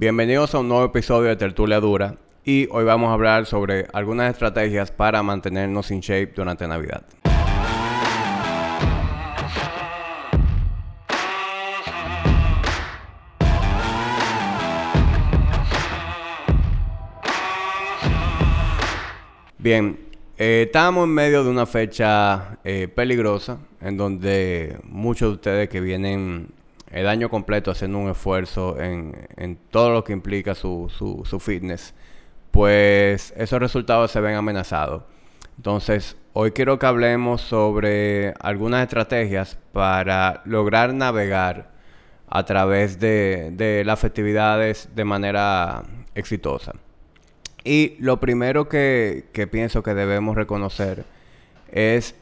Bienvenidos a un nuevo episodio de Tertulia Dura y hoy vamos a hablar sobre algunas estrategias para mantenernos in shape durante Navidad. Bien, eh, estamos en medio de una fecha eh, peligrosa en donde muchos de ustedes que vienen el año completo haciendo un esfuerzo en, todo lo que implica su, su, fitness, pues esos resultados se ven amenazados. Entonces, hoy quiero que hablemos sobre algunas estrategias para lograr navegar a través de, de las festividades de manera exitosa. Y lo primero que, que pienso que debemos reconocer es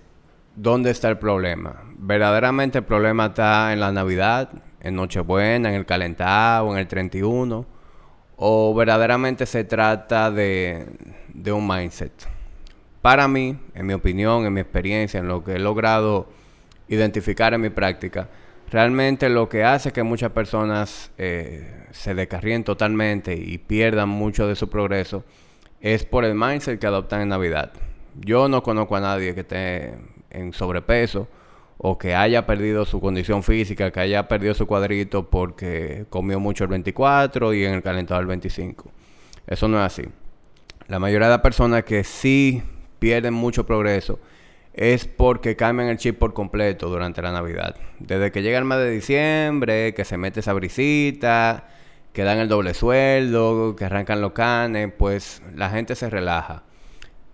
dónde está el problema. Verdaderamente el problema está en la Navidad, en Nochebuena, en el calentado, en el 31, o verdaderamente se trata de, un mindset. Para mí, en mi opinión, en mi experiencia, en lo que he logrado identificar en mi práctica, realmente lo que hace que muchas personas eh, se descarríen totalmente y pierdan mucho de su progreso es por el mindset que adoptan en Navidad. Yo no conozco a nadie que esté en sobrepeso o que haya perdido su condición física, que haya perdido su cuadrito porque comió mucho el 24 y en el calentador el 25. Eso no es así. La mayoría de las personas que sí pierden mucho progreso es porque cambian el chip por completo durante la Navidad. Desde que llega el mes de diciembre, que se mete esa brisita, que dan el doble sueldo, que arrancan los canes, pues la gente se relaja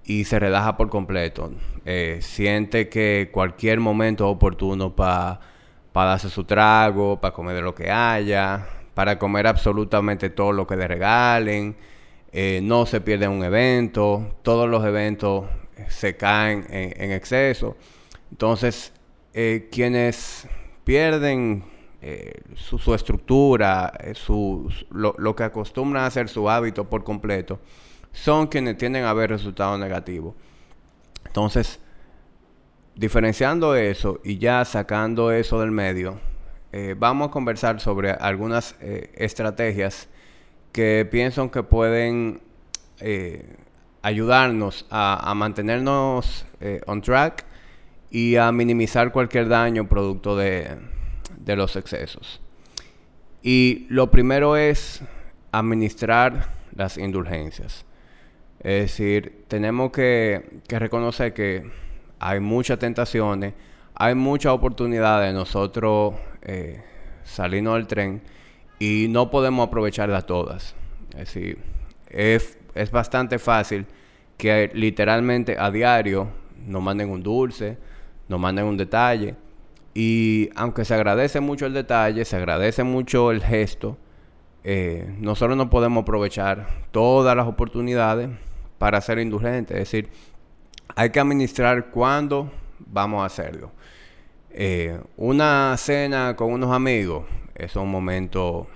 y se relaja por completo. Eh, siente que cualquier momento es oportuno para darse su trago, para comer de lo que haya, para comer absolutamente todo lo que le regalen. Eh, no se pierde un evento, todos los eventos se caen en, exceso. Entonces, eh, quienes pierden su, estructura, su, lo, lo, que acostumbran a hacer su hábito por completo, son quienes tienden a ver resultados negativos. Entonces, diferenciando eso y ya sacando eso del medio, eh, vamos a conversar sobre algunas eh, estrategias que pienso que pueden eh, ayudarnos a, mantenernos on track y a minimizar cualquier daño producto de, de los excesos. Y lo primero es administrar las indulgencias. Es decir, tenemos que, reconocer que hay muchas tentaciones, hay muchas oportunidades de nosotros eh, salirnos del tren y no podemos aprovecharlas todas. Es decir, es, es bastante fácil que literalmente a diario nos manden un dulce, nos manden un detalle. Y aunque se agradece mucho el detalle, se agradece mucho el gesto, eh, nosotros no podemos aprovechar todas las oportunidades para ser indulgente. Es decir, hay que administrar cuándo vamos a hacerlo. Eh, una cena con unos amigos es un momento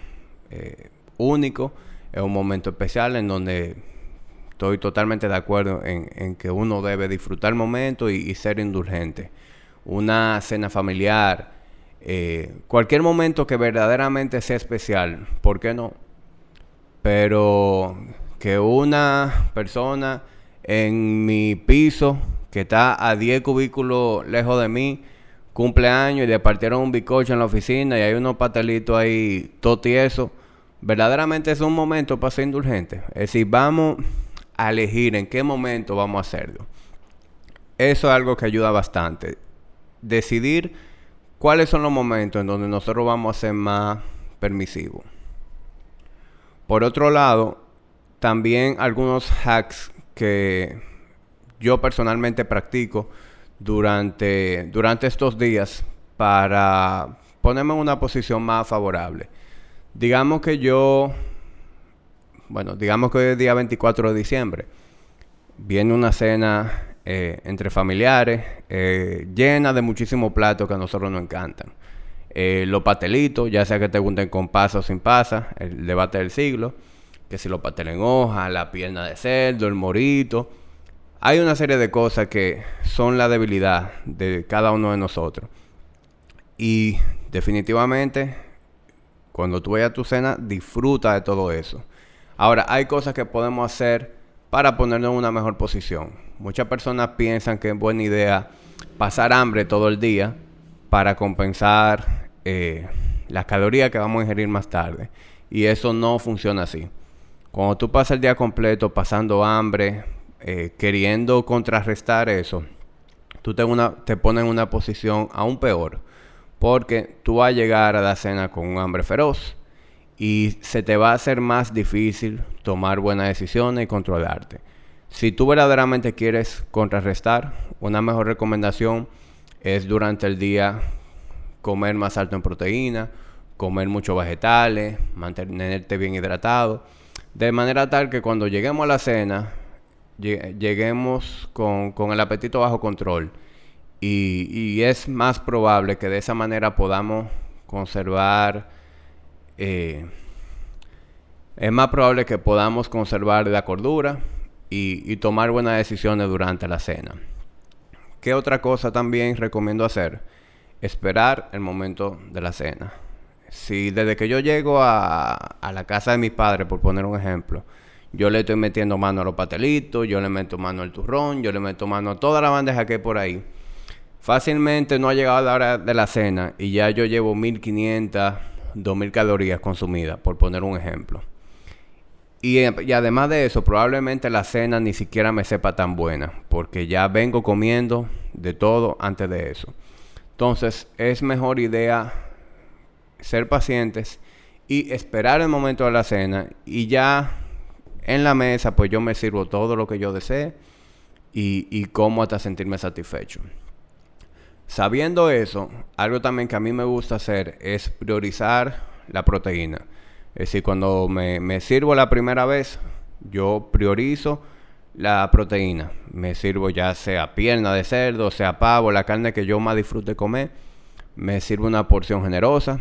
eh, único, es un momento especial en donde estoy totalmente de acuerdo en, que uno debe disfrutar el momento y, ser indulgente. Una cena familiar, eh, cualquier momento que verdaderamente sea especial, ¿por qué no? Pero que una persona en mi piso que está a 10 cubículos lejos de mí cumpleaños y le partieron un bicocho en la oficina y hay unos patelitos ahí todo tieso. Verdaderamente es un momento para ser indulgente. Es decir, vamos a elegir en qué momento vamos a hacerlo. Eso es algo que ayuda bastante. Decidir cuáles son los momentos en donde nosotros vamos a ser más permisivos. Por otro lado, también algunos hacks que yo personalmente practico durante, durante estos días para ponerme en una posición más favorable. Digamos que yo, bueno, digamos que hoy es día 24 de diciembre. Viene una cena eh, entre familiares eh, llena de muchísimos platos que a nosotros nos encantan. Eh, los patelitos, ya sea que te gusten con pasa o sin pasa, el debate del siglo que si lo pastel en hoja, la pierna de cerdo, el morito. Hay una serie de cosas que son la debilidad de cada uno de nosotros. Y definitivamente, Cuando tú vayas a tu cena, disfruta de todo eso. Ahora, hay cosas que podemos hacer para ponernos en una mejor posición. Muchas personas piensan que es buena idea pasar hambre todo el día para compensar eh, las calorías que vamos a ingerir más tarde. Y eso no funciona así. Cuando tú pasas el día completo pasando hambre, eh, queriendo contrarrestar eso, tú te, te pones en una posición aún peor. Porque tú vas a llegar a la cena con un hambre feroz y se te va a hacer más difícil tomar buenas decisiones y controlarte. Si tú verdaderamente quieres contrarrestar, una mejor recomendación es durante el día comer más alto en proteína, comer muchos vegetales, mantenerte bien hidratado, de manera tal que cuando lleguemos a la cena, lleguemos con, el apetito bajo control. Y, es más probable que de esa manera podamos conservar, eh, es más probable que podamos conservar la cordura y, y tomar buenas decisiones durante la cena. ¿Qué otra cosa también recomiendo hacer? Esperar el momento de la cena. Si desde que yo llego a, la casa de mi padre, por poner un ejemplo, yo le estoy metiendo mano a los patelitos, yo le meto mano al turrón, yo le meto mano a toda la bandeja que hay por ahí. Fácilmente no ha llegado la hora de la cena y ya yo llevo 1500, 2000 calorías consumidas, por poner un ejemplo. Y, y, además de eso, probablemente la cena ni siquiera me sepa tan buena, porque ya vengo comiendo de todo antes de eso. Entonces, es mejor idea ser pacientes y esperar el momento de la cena y ya en la mesa, pues yo me sirvo todo lo que yo desee y, y como hasta sentirme satisfecho. Sabiendo eso, algo también que a mí me gusta hacer es priorizar la proteína. Es decir, cuando me, sirvo la primera vez, yo priorizo la proteína. Me sirvo ya sea pierna de cerdo, sea pavo, la carne que yo más disfrute comer. Me sirvo una porción generosa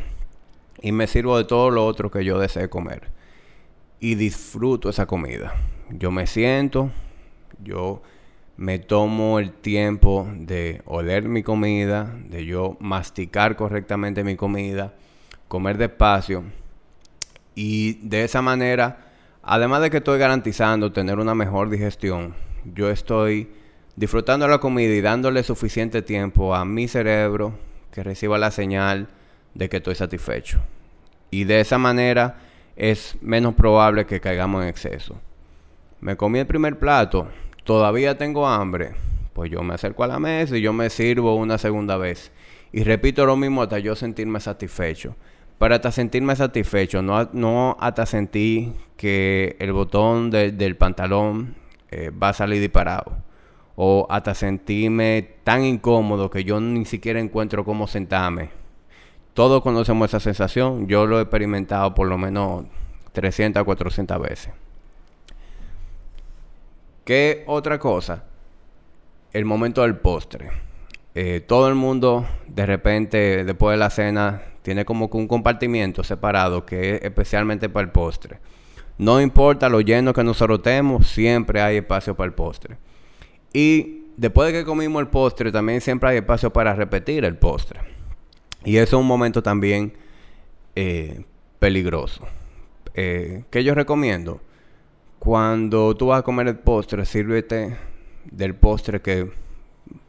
y me sirvo de todo lo otro que yo desee comer. Y disfruto esa comida. Yo me siento, yo me tomo el tiempo de oler mi comida, de yo masticar correctamente mi comida, comer despacio y de esa manera, además de que estoy garantizando tener una mejor digestión, yo estoy disfrutando la comida y dándole suficiente tiempo a mi cerebro que reciba la señal de que estoy satisfecho. Y de esa manera es menos probable que caigamos en exceso. Me comí el primer plato, todavía tengo hambre, pues yo me acerco a la mesa y yo me sirvo una segunda vez. Y repito lo mismo hasta yo sentirme satisfecho para hasta sentirme satisfecho, no, no hasta sentir que el botón del pantalón eh, va a salir disparado. O hasta sentirme tan incómodo que yo ni siquiera encuentro cómo sentarme. Todos conocemos esa sensación. Yo lo he experimentado por lo menos 300 o 400 veces. ¿Qué otra cosa? El momento del postre. Eh, todo el mundo de repente después de la cena tiene como que un compartimiento separado que es especialmente para el postre. No importa lo lleno que nosotros estemos, siempre hay espacio para el postre. Y después de que comimos el postre, también siempre hay espacio para repetir el postre. Y eso es un momento también eh, peligroso. Eh, ¿Qué yo recomiendo? Cuando tú vas a comer el postre, sírvete del postre que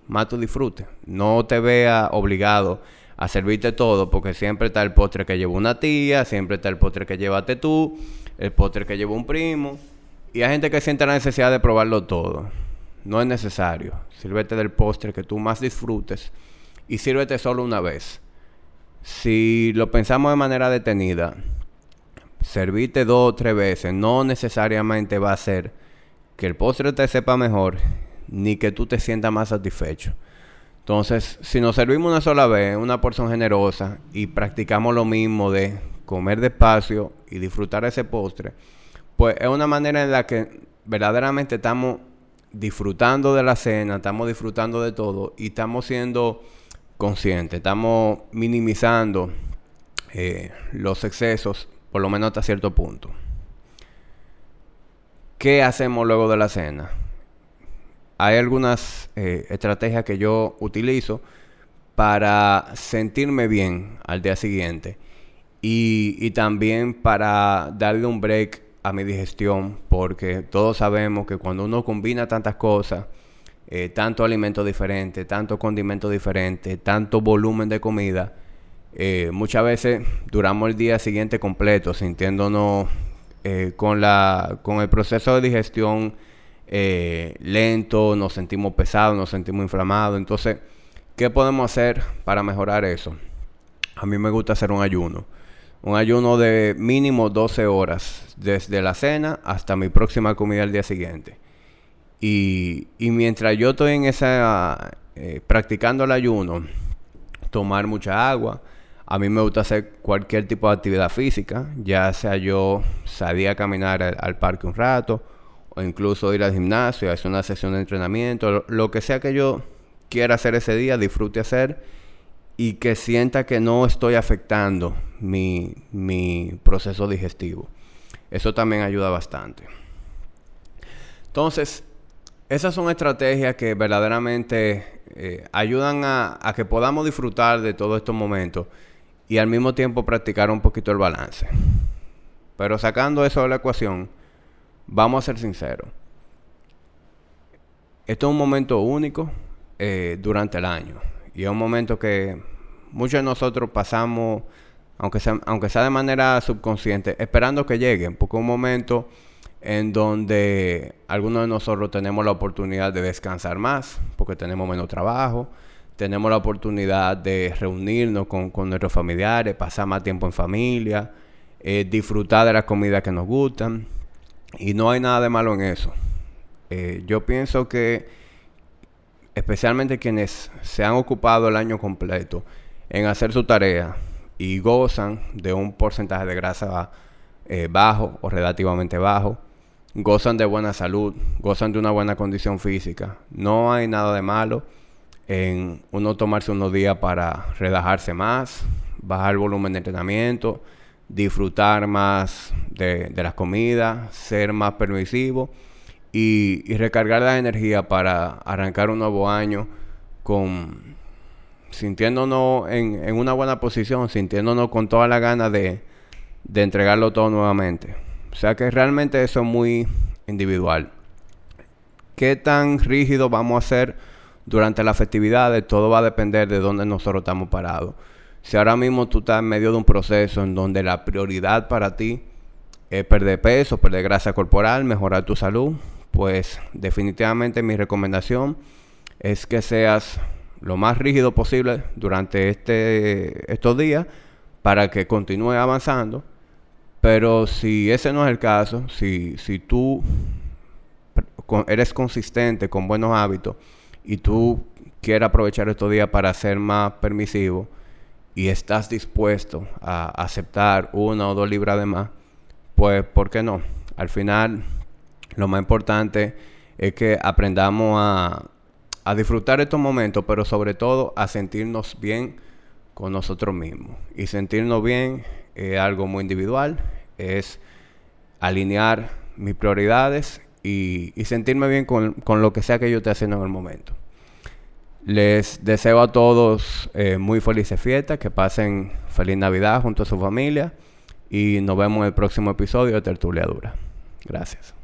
más tú disfrutes. No te veas obligado a servirte todo, porque siempre está el postre que lleva una tía, siempre está el postre que llevaste tú, el postre que lleva un primo. Y hay gente que siente la necesidad de probarlo todo. No es necesario. Sírvete del postre que tú más disfrutes y sírvete solo una vez. Si lo pensamos de manera detenida, servirte dos o tres veces no necesariamente va a hacer que el postre te sepa mejor ni que tú te sientas más satisfecho. Entonces, si nos servimos una sola vez, una porción generosa, y practicamos lo mismo de comer despacio y disfrutar ese postre, pues es una manera en la que verdaderamente estamos disfrutando de la cena, estamos disfrutando de todo y estamos siendo conscientes, estamos minimizando eh, los excesos, por lo menos hasta cierto punto. ¿Qué hacemos luego de la cena? hay algunas eh, estrategias que yo utilizo para sentirme bien al día siguiente. y, y también para darle un break a mi digestión, porque todos sabemos que cuando uno combina tantas cosas, eh, tanto alimento diferente, tanto condimento diferente, tanto volumen de comida, eh, muchas veces duramos el día siguiente completo sintiéndonos eh, con, la, con el proceso de digestión lento, nos sentimos pesados, nos sentimos inflamados. Entonces, ¿qué podemos hacer para mejorar eso? A mí me gusta hacer un ayuno. Un ayuno de mínimo 12 horas, desde la cena hasta mi próxima comida el día siguiente. Y, mientras yo estoy en esa, eh, practicando el ayuno, tomar mucha agua, a mí me gusta hacer cualquier tipo de actividad física, ya sea yo salir a caminar al, parque un rato, o incluso ir al gimnasio, hacer una sesión de entrenamiento, lo, lo, que sea que yo quiera hacer ese día, disfrute hacer y que sienta que no estoy afectando mi, mi proceso digestivo. Eso también ayuda bastante. Entonces, esas son estrategias que verdaderamente eh, ayudan a, que podamos disfrutar de todos estos momentos y al mismo tiempo practicar un poquito el balance. Pero sacando eso de la ecuación, vamos a ser sinceros. Esto es un momento único eh, durante el año y es un momento que muchos de nosotros pasamos, aunque sea, aunque sea de manera subconsciente, esperando que llegue, porque es un momento en donde algunos de nosotros tenemos la oportunidad de descansar más, porque tenemos menos trabajo, tenemos la oportunidad de reunirnos con, nuestros familiares, pasar más tiempo en familia, eh, disfrutar de las comidas que nos gustan, y no hay nada de malo en eso. Eh, yo pienso que especialmente quienes se han ocupado el año completo en hacer su tarea y gozan de un porcentaje de grasa eh, bajo o relativamente bajo, gozan de buena salud, gozan de una buena condición física. No hay nada de malo en uno tomarse unos días para relajarse más, bajar el volumen de entrenamiento, disfrutar más de, las comidas, ser más permisivo y, recargar la energía para arrancar un nuevo año con sintiéndonos en, una buena posición, sintiéndonos con toda la gana de entregarlo todo nuevamente. O sea que realmente eso es muy individual. ¿Qué tan rígido vamos a ser durante las festividades? Todo va a depender de dónde nosotros estamos parados. Si ahora mismo tú estás en medio de un proceso en donde la prioridad para ti es perder peso, perder grasa corporal, mejorar tu salud, pues definitivamente mi recomendación es que seas lo más rígido posible durante este, estos días para que continúe avanzando pero si ese no es el caso, si, si tú eres consistente con buenos hábitos y tú quieres aprovechar estos días para ser más permisivo y estás dispuesto a aceptar una o dos libras de más, pues ¿por qué no? Al final, lo más importante es que aprendamos a, a disfrutar estos momentos, pero sobre todo a sentirnos bien con nosotros mismos. Y sentirnos bien es algo muy individual, es alinear mis prioridades y, sentirme bien con, lo que sea que yo esté haciendo en el momento. Les deseo a todos eh, muy felices fiestas, que pasen feliz Navidad junto a su familia y nos vemos en el próximo episodio de Tertulia. Gracias.